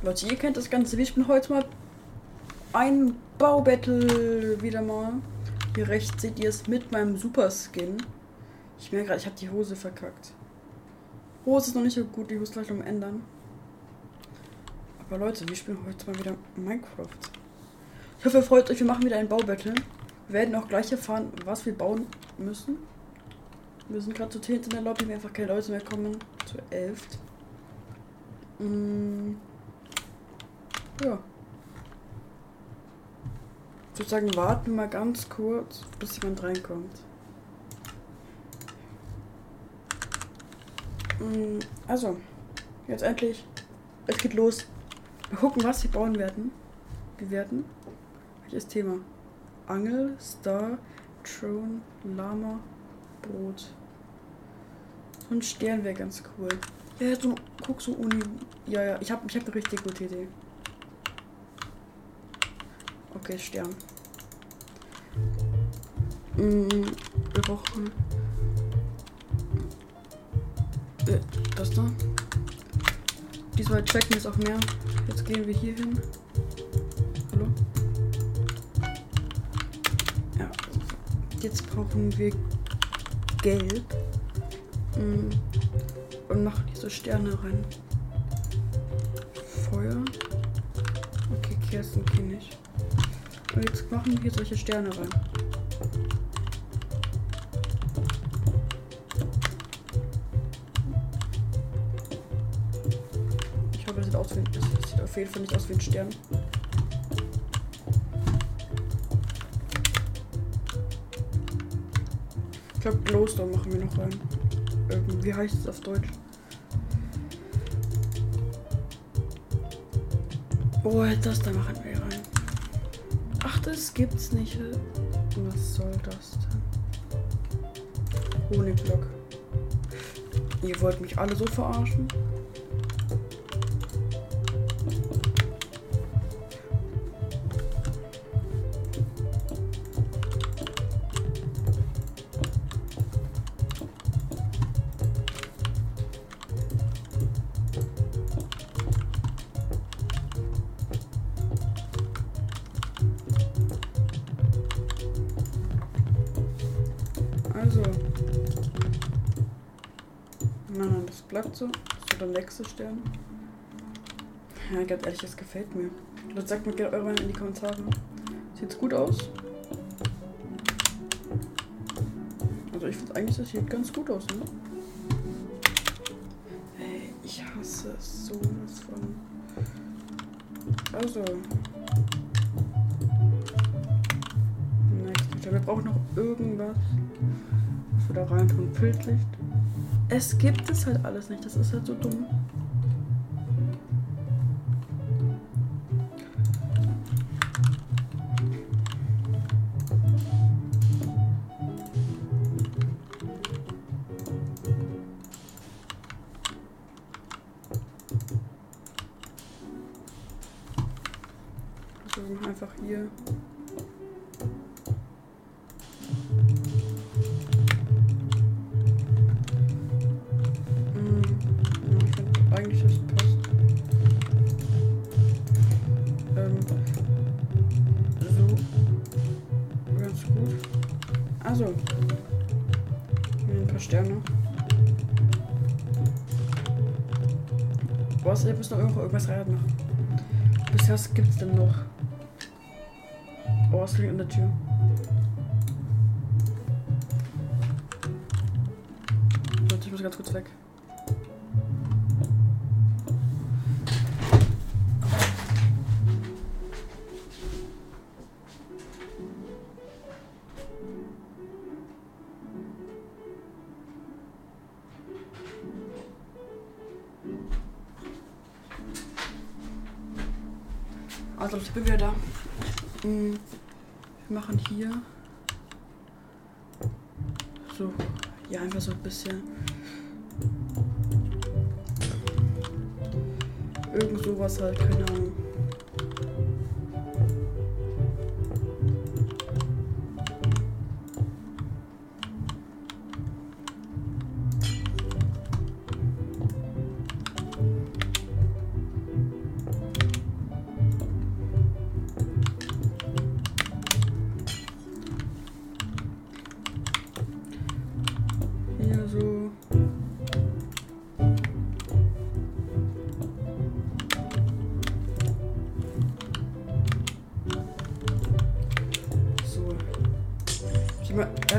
Leute, ihr kennt das Ganze. Wir spielen heute mal ein Baubattle wieder mal. Hier rechts seht ihr es mit meinem Super Skin. Ich merke gerade, ich habe die Hose verkackt. Hose ist noch nicht so gut, die Hose gleich noch ändern. Aber Leute, wir spielen heute mal wieder Minecraft. Ich hoffe, ihr freut euch. Wir machen wieder ein Baubattle. Wir werden auch gleich erfahren, was wir bauen müssen. Wir sind gerade zu 10 in der Lobby, wenn einfach keine Leute mehr kommen. Zu 11. Mm. Ja. Ich würde sagen, warten wir mal ganz kurz, bis jemand reinkommt. Mm, Also, jetzt endlich. Es geht los. Wir gucken, was wir bauen werden. Wir werden. Welches Thema? Angel, Star, Throne, Lama, Brot. So ein Stern wäre ganz cool. Ja, so, guck so Uni. Ja, ja, ich habe ich hab eine richtig gute Idee. Okay, Stern. Mm, wir brauchen. Äh, das da. Diesmal checken wir es auch mehr. Jetzt gehen wir hier hin. Hallo? Ja. Jetzt brauchen wir Gelb. Mm, Und machen diese Sterne rein. Feuer. Okay, Kerzen kenne ich. Jetzt machen wir hier solche Sterne rein. Ich hoffe, das sieht, aus wie, das sieht auf jeden Fall nicht aus wie ein Stern. Ich glaube, Glowstone machen wir noch rein. Wie heißt es auf Deutsch? Oh, das da machen wir. Ach, das gibt's nicht. Was soll das denn? Honigblock. Ihr wollt mich alle so verarschen? Bleibt so. Ist der nächste Stern. Ja, ganz ehrlich, das gefällt mir. Leute, sagt mir gerne eure Meinung in die Kommentare. Sieht's gut aus? Also ich finde eigentlich, das sieht ganz gut aus, ne? Ey, ich hasse so was von. Also. Next. Wir brauchen noch irgendwas. Was wir da rein tun. Filzlicht. Es gibt es halt alles nicht. Das ist halt so dumm. Also einfach hier. Was? Ihr müsst noch irgendwo irgendwas reinmachen. Bis was gibt's denn noch? Oh, es liegt an der Tür. Leute, ich muss ganz kurz weg. Also, ich bin wieder da. Mm, Wir machen hier so, ja, einfach so ein bisschen irgend sowas halt, keine Ahnung.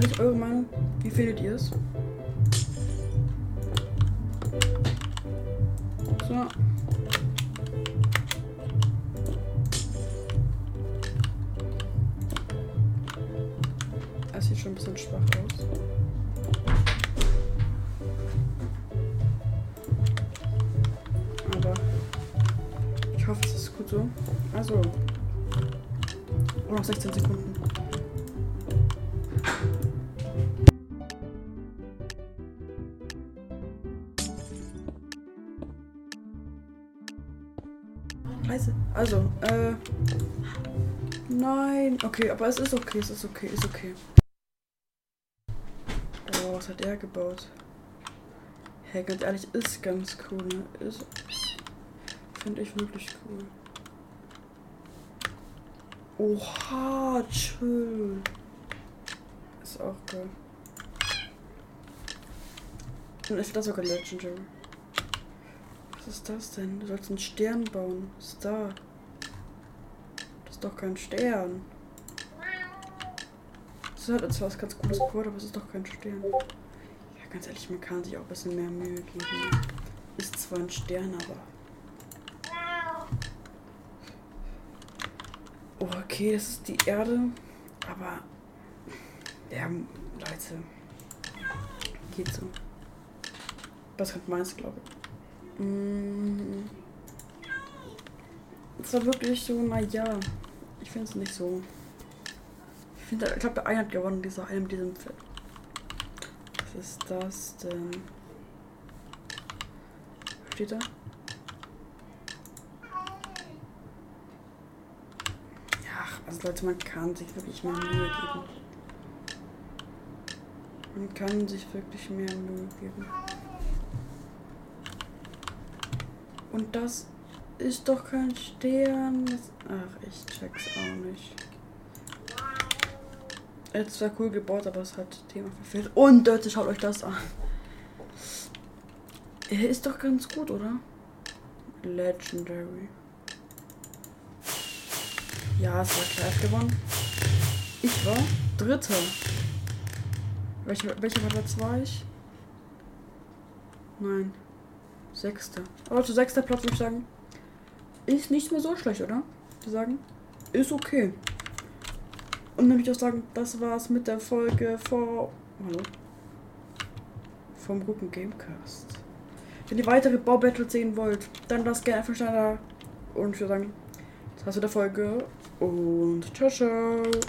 Ehrlich eure Meinung, wie findet ihr es? So. Es sieht schon ein bisschen schwach aus. Aber ich hoffe, es ist gut so. Also. Oh, noch 16 Sekunden. Scheiße. Also, äh. Nein. Okay, aber es ist okay, es ist okay, ist okay. Oh, was hat er gebaut? Hey, ganz ehrlich, ist ganz cool, ne? Ist. Finde ich wirklich cool. Oha, chill. Ist auch geil. Und ist das sogar Legendary? Was ist das denn? Du sollst einen Stern bauen. Ist da? Das ist doch kein Stern. Das hat zwar was ganz cooles Code, aber es ist doch kein Stern. Ja, ganz ehrlich, man kann sich auch ein bisschen mehr Mühe geben. Ist zwar ein Stern, aber. Oh, okay, das ist die Erde. Aber. Ja, Leute. Geht so. Das kommt meins, glaube ich. Mm. Es war wirklich so, naja. Ich finde es nicht so. Ich finde, ich glaube, der eine hat gewonnen, dieser eine mit diesem Film. Was ist das denn? Steht da? Ja, also Leute, man kann sich wirklich mehr Mühe geben. Man kann sich wirklich mehr Mühe geben. Und das ist doch kein Stern. Das- Ach, ich check's auch nicht. Hat zwar cool gebaut, aber es hat Thema verfehlt. Und Leute, schaut euch das an. Er ist doch ganz gut, oder? Legendary. Ja, es war Clive gewonnen. Ich war Dritter. Welcher, welcher Platz war ich? Nein. Sechster. Aber zu sechster Platz würde ich sagen, ist nicht mehr so schlecht, oder? Wir sagen, ist okay. Und dann ich auch sagen, das war's mit der Folge vor. Hallo? Vom Rücken Gamecast. Wenn ihr weitere Baubattles sehen wollt, dann lasst gerne einfach schneller. Und ich würde sagen, das war's mit der Folge. Und ciao, ciao.